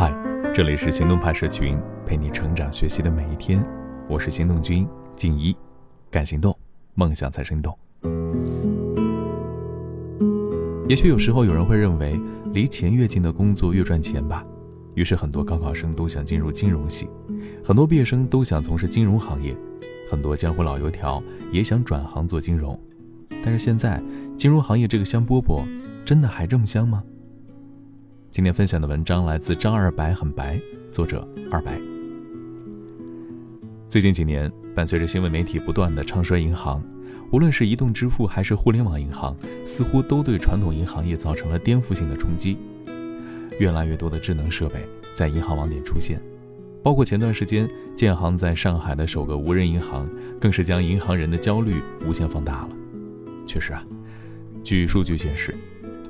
嗨，这里是行动派社群，陪你成长学习的每一天。我是行动君静一，敢行动，梦想才生动。也许有时候有人会认为，离钱越近的工作越赚钱吧。于是很多高考生都想进入金融系，很多毕业生都想从事金融行业，很多江湖老油条也想转行做金融。但是现在，金融行业这个香饽饽，真的还这么香吗？今天分享的文章来自张二白，很白，作者二白。最近几年，伴随着新闻媒体不断的唱衰银行，无论是移动支付还是互联网银行，似乎都对传统银行业造成了颠覆性的冲击。越来越多的智能设备在银行网点出现，包括前段时间建行在上海的首个无人银行，更是将银行人的焦虑无限放大了。确实啊，据数据显示。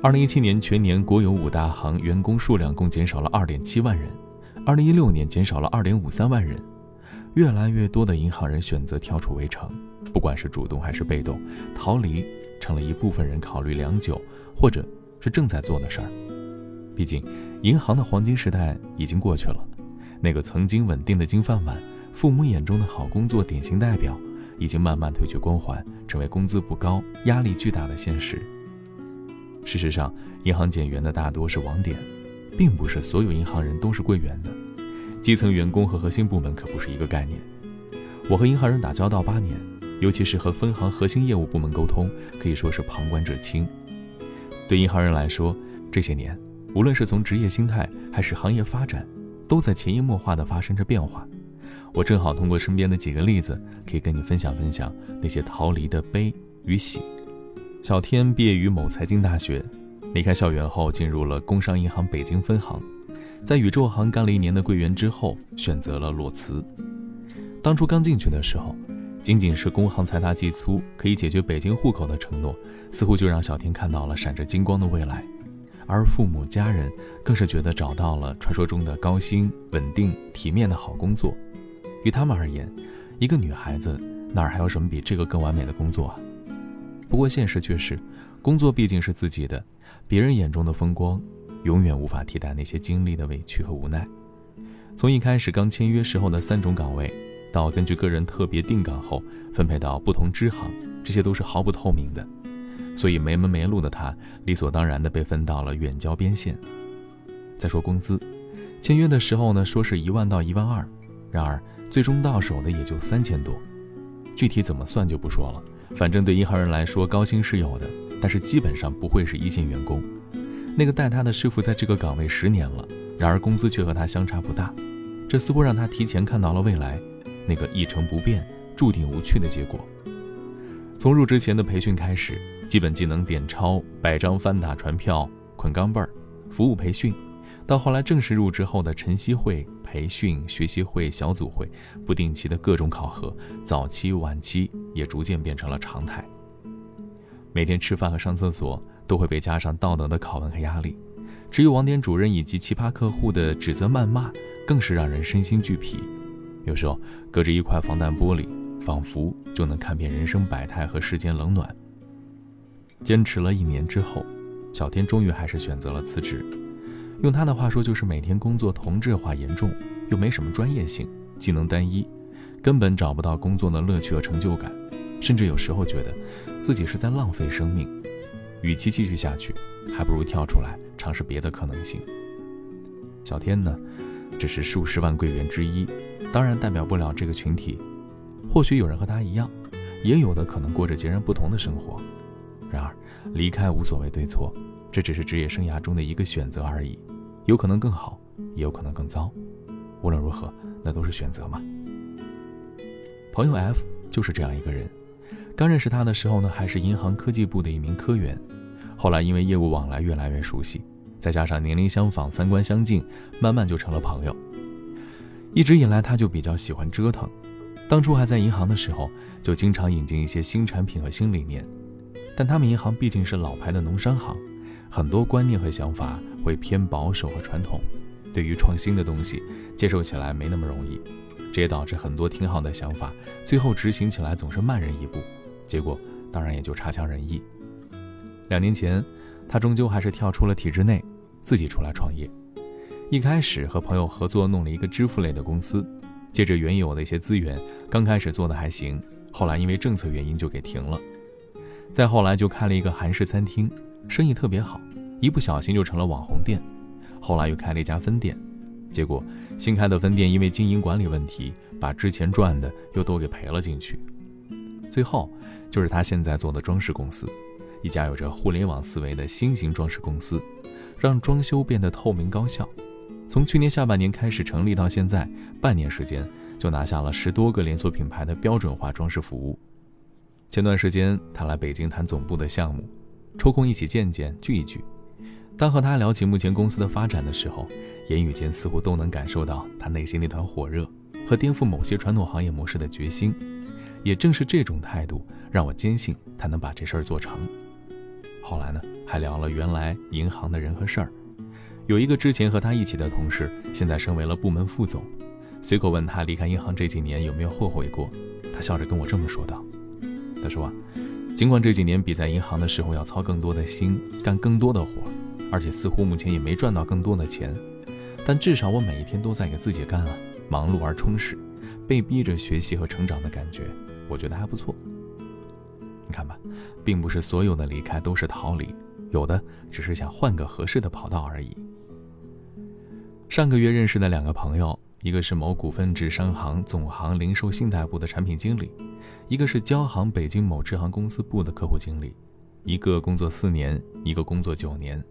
二零一七年全年国有五大行员工数量共减少了二点七万人，二零一六年减少了二点五三万人。越来越多的银行人选择跳出围城，不管是主动还是被动，逃离成了一部分人考虑良久或者是正在做的事儿。毕竟，银行的黄金时代已经过去了，那个曾经稳定的金饭碗、父母眼中的好工作典型代表，已经慢慢褪去光环，成为工资不高、压力巨大的现实。事实上，银行减员的大多是网点，并不是所有银行人都是柜员的。基层员工和核心部门可不是一个概念。我和银行人打交道八年，尤其是和分行核心业务部门沟通，可以说是旁观者清。对银行人来说，这些年，无论是从职业心态还是行业发展，都在潜移默化地发生着变化。我正好通过身边的几个例子，可以跟你分享分享那些逃离的悲与喜。小天毕业于某财经大学，离开校园后进入了工商银行北京分行，在宇宙行干了一年的柜员之后，选择了裸辞。当初刚进去的时候，仅仅是工行财大气粗可以解决北京户口的承诺，似乎就让小天看到了闪着金光的未来，而父母家人更是觉得找到了传说中的高薪、稳定、体面的好工作。于他们而言，一个女孩子哪儿还有什么比这个更完美的工作啊？不过现实却是，工作毕竟是自己的，别人眼中的风光，永远无法替代那些经历的委屈和无奈。从一开始刚签约时候的三种岗位，到根据个人特别定岗后分配到不同支行，这些都是毫不透明的。所以没门没路的他，理所当然的被分到了远郊边县。再说工资，签约的时候呢，说是一万到一万二，然而最终到手的也就三千多，具体怎么算就不说了。反正对银行人来说，高薪是有的，但是基本上不会是一线员工。那个带他的师傅在这个岗位十年了，然而工资却和他相差不大，这似乎让他提前看到了未来那个一成不变、注定无趣的结果。从入职前的培训开始，基本技能点钞、摆张翻打传票、捆钢镚儿、服务培训，到后来正式入职后的晨曦会。培训、学习会、小组会，不定期的各种考核，早期、晚期也逐渐变成了常态。每天吃饭和上厕所都会被加上道德的拷问和压力，只有网点主任以及奇葩客户的指责谩骂，更是让人身心俱疲。有时候隔着一块防弹玻璃，仿佛就能看遍人生百态和世间冷暖。坚持了一年之后，小天终于还是选择了辞职。用他的话说，就是每天工作同质化严重，又没什么专业性，技能单一，根本找不到工作的乐趣和成就感，甚至有时候觉得自己是在浪费生命。与其继续下去，还不如跳出来尝试别的可能性。小天呢，只是数十万柜员之一，当然代表不了这个群体。或许有人和他一样，也有的可能过着截然不同的生活。然而，离开无所谓对错，这只是职业生涯中的一个选择而已。有可能更好，也有可能更糟。无论如何，那都是选择嘛。朋友 F 就是这样一个人。刚认识他的时候呢，还是银行科技部的一名科员。后来因为业务往来越来越熟悉，再加上年龄相仿、三观相近，慢慢就成了朋友。一直以来，他就比较喜欢折腾。当初还在银行的时候，就经常引进一些新产品和新理念。但他们银行毕竟是老牌的农商行，很多观念和想法。会偏保守和传统，对于创新的东西接受起来没那么容易，这也导致很多挺好的想法，最后执行起来总是慢人一步，结果当然也就差强人意。两年前，他终究还是跳出了体制内，自己出来创业。一开始和朋友合作弄了一个支付类的公司，借着原有的一些资源，刚开始做的还行，后来因为政策原因就给停了。再后来就开了一个韩式餐厅，生意特别好，一不小心就成了网红店。后来又开了一家分店，结果新开的分店因为经营管理问题，把之前赚的又都给赔了进去。最后就是他现在做的装饰公司，一家有着互联网思维的新型装饰公司，让装修变得透明高效。从去年下半年开始成立到现在，半年时间就拿下了十多个连锁品牌的标准化装饰服务。前段时间他来北京谈总部的项目，抽空一起见见聚一聚。当和他聊起目前公司的发展的时候，言语间似乎都能感受到他内心那团火热和颠覆某些传统行业模式的决心。也正是这种态度，让我坚信他能把这事儿做成。后来呢，还聊了原来银行的人和事儿。有一个之前和他一起的同事，现在升为了部门副总。随口问他离开银行这几年有没有后悔过，他笑着跟我这么说道。他说啊：“尽管这几年比在银行的时候要操更多的心，干更多的活，而且似乎目前也没赚到更多的钱，但至少我每一天都在给自己干啊，忙碌而充实，被逼着学习和成长的感觉，我觉得还不错。你看吧，并不是所有的离开都是逃离，有的只是想换个合适的跑道而已。上个月认识的两个朋友。”一个是某股份制商行总行零售信贷部的产品经理，一个是交行北京某支行公司部的客户经理，一个工作四年，一个工作九年。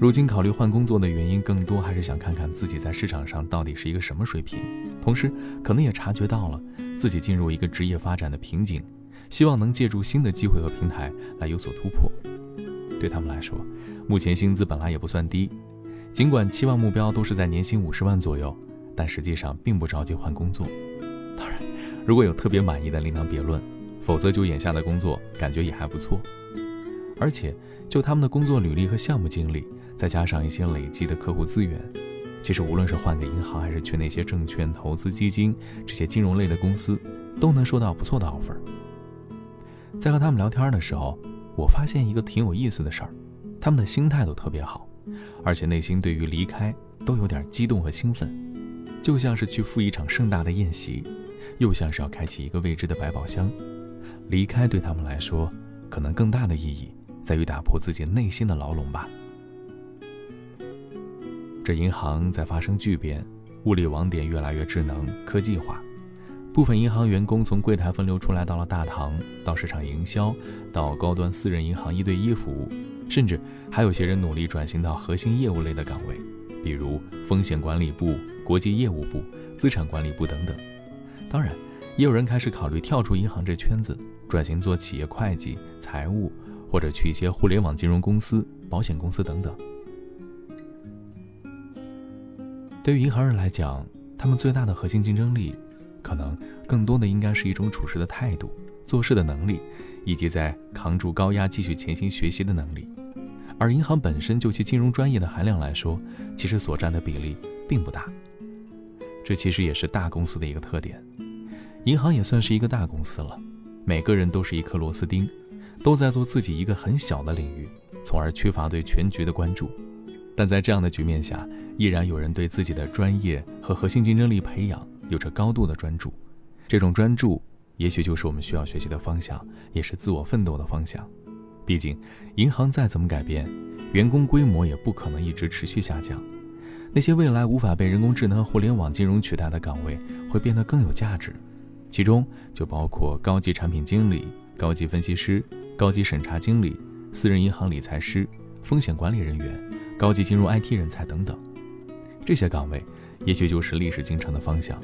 如今考虑换工作的原因，更多还是想看看自己在市场上到底是一个什么水平，同时可能也察觉到了自己进入一个职业发展的瓶颈，希望能借助新的机会和平台来有所突破。对他们来说，目前薪资本来也不算低，尽管期望目标都是在年薪五十万左右。但实际上并不着急换工作，当然，如果有特别满意的另当别论，否则就眼下的工作感觉也还不错。而且就他们的工作履历和项目经历，再加上一些累积的客户资源，其实无论是换个银行，还是去那些证券投资基金这些金融类的公司，都能收到不错的 offer。在和他们聊天的时候，我发现一个挺有意思的事儿，他们的心态都特别好，而且内心对于离开都有点激动和兴奋。就像是去赴一场盛大的宴席，又像是要开启一个未知的百宝箱。离开对他们来说，可能更大的意义在于打破自己内心的牢笼吧。这银行在发生巨变，物理网点越来越智能科技化，部分银行员工从柜台分流出来，到了大堂，到市场营销，到高端私人银行一对一服务，甚至还有些人努力转型到核心业务类的岗位。比如风险管理部、国际业务部、资产管理部等等。当然，也有人开始考虑跳出银行这圈子，转型做企业会计、财务，或者去一些互联网金融公司、保险公司等等。对于银行人来讲，他们最大的核心竞争力，可能更多的应该是一种处事的态度、做事的能力，以及在扛住高压、继续前行学习的能力。而银行本身就其金融专业的含量来说，其实所占的比例并不大。这其实也是大公司的一个特点。银行也算是一个大公司了，每个人都是一颗螺丝钉，都在做自己一个很小的领域，从而缺乏对全局的关注。但在这样的局面下，依然有人对自己的专业和核心竞争力培养有着高度的专注。这种专注，也许就是我们需要学习的方向，也是自我奋斗的方向。毕竟，银行再怎么改变，员工规模也不可能一直持续下降。那些未来无法被人工智能和、互联网金融取代的岗位，会变得更有价值。其中就包括高级产品经理、高级分析师、高级审查经理、私人银行理财师、风险管理人员、高级金融 IT 人才等等。这些岗位，也许就是历史进程的方向。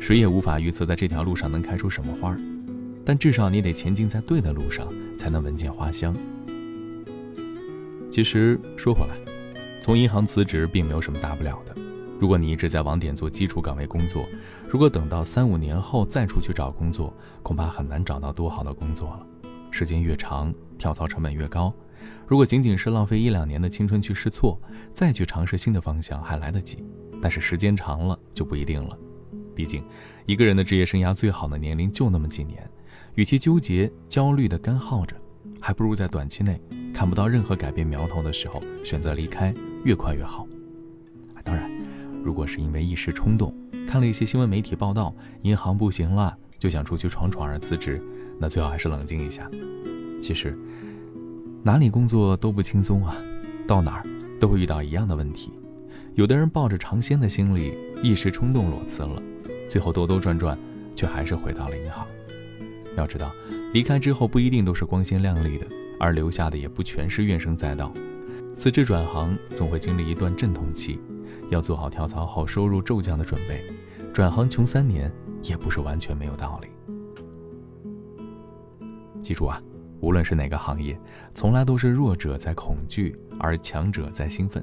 谁也无法预测在这条路上能开出什么花儿。但至少你得前进在对的路上，才能闻见花香。其实说回来，从银行辞职并没有什么大不了的。如果你一直在网点做基础岗位工作，如果等到三五年后再出去找工作，恐怕很难找到多好的工作了。时间越长，跳槽成本越高。如果仅仅是浪费一两年的青春去试错，再去尝试新的方向还来得及。但是时间长了就不一定了。毕竟，一个人的职业生涯最好的年龄就那么几年。与其纠结、焦虑的干耗着，还不如在短期内看不到任何改变苗头的时候选择离开，越快越好。当然如果是因为一时冲动，看了一些新闻媒体报道，银行不行了，就想出去闯闯而辞职，那最好还是冷静一下。其实，哪里工作都不轻松啊，到哪儿都会遇到一样的问题。有的人抱着尝鲜的心理，一时冲动裸辞了，最后兜兜转转，却还是回到了银行。要知道，离开之后不一定都是光鲜亮丽的，而留下的也不全是怨声载道。辞职转行总会经历一段阵痛期，要做好跳槽后收入骤降的准备。转行穷三年也不是完全没有道理。记住啊，无论是哪个行业，从来都是弱者在恐惧，而强者在兴奋。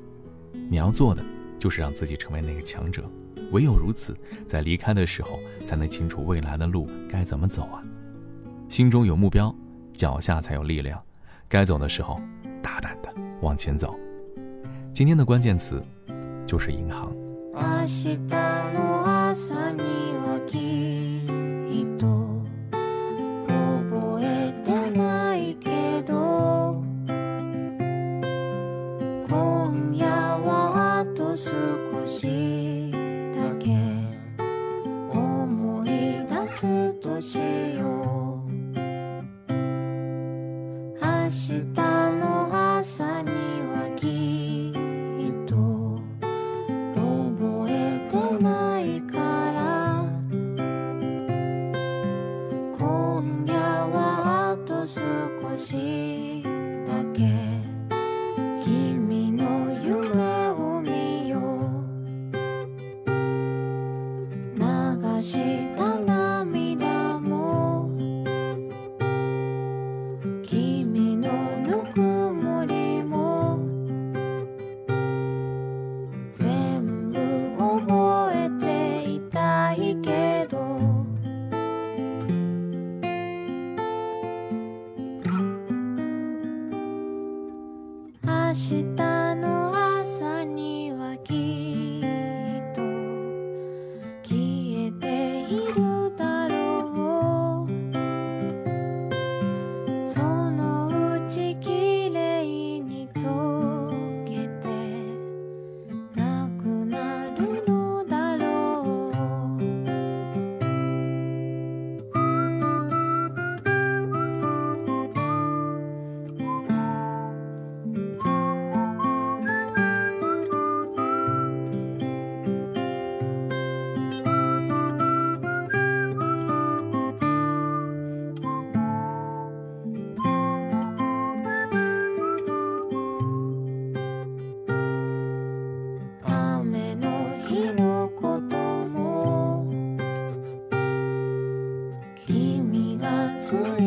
你要做的就是让自己成为那个强者，唯有如此，在离开的时候才能清楚未来的路该怎么走啊。心中有目标，脚下才有力量。该走的时候，大胆的往前走。今天的关键词就是银行。日の朝にはきっと覚えてないから。今夜はあと少しだけ。君の夢を見よう。流しした sonho.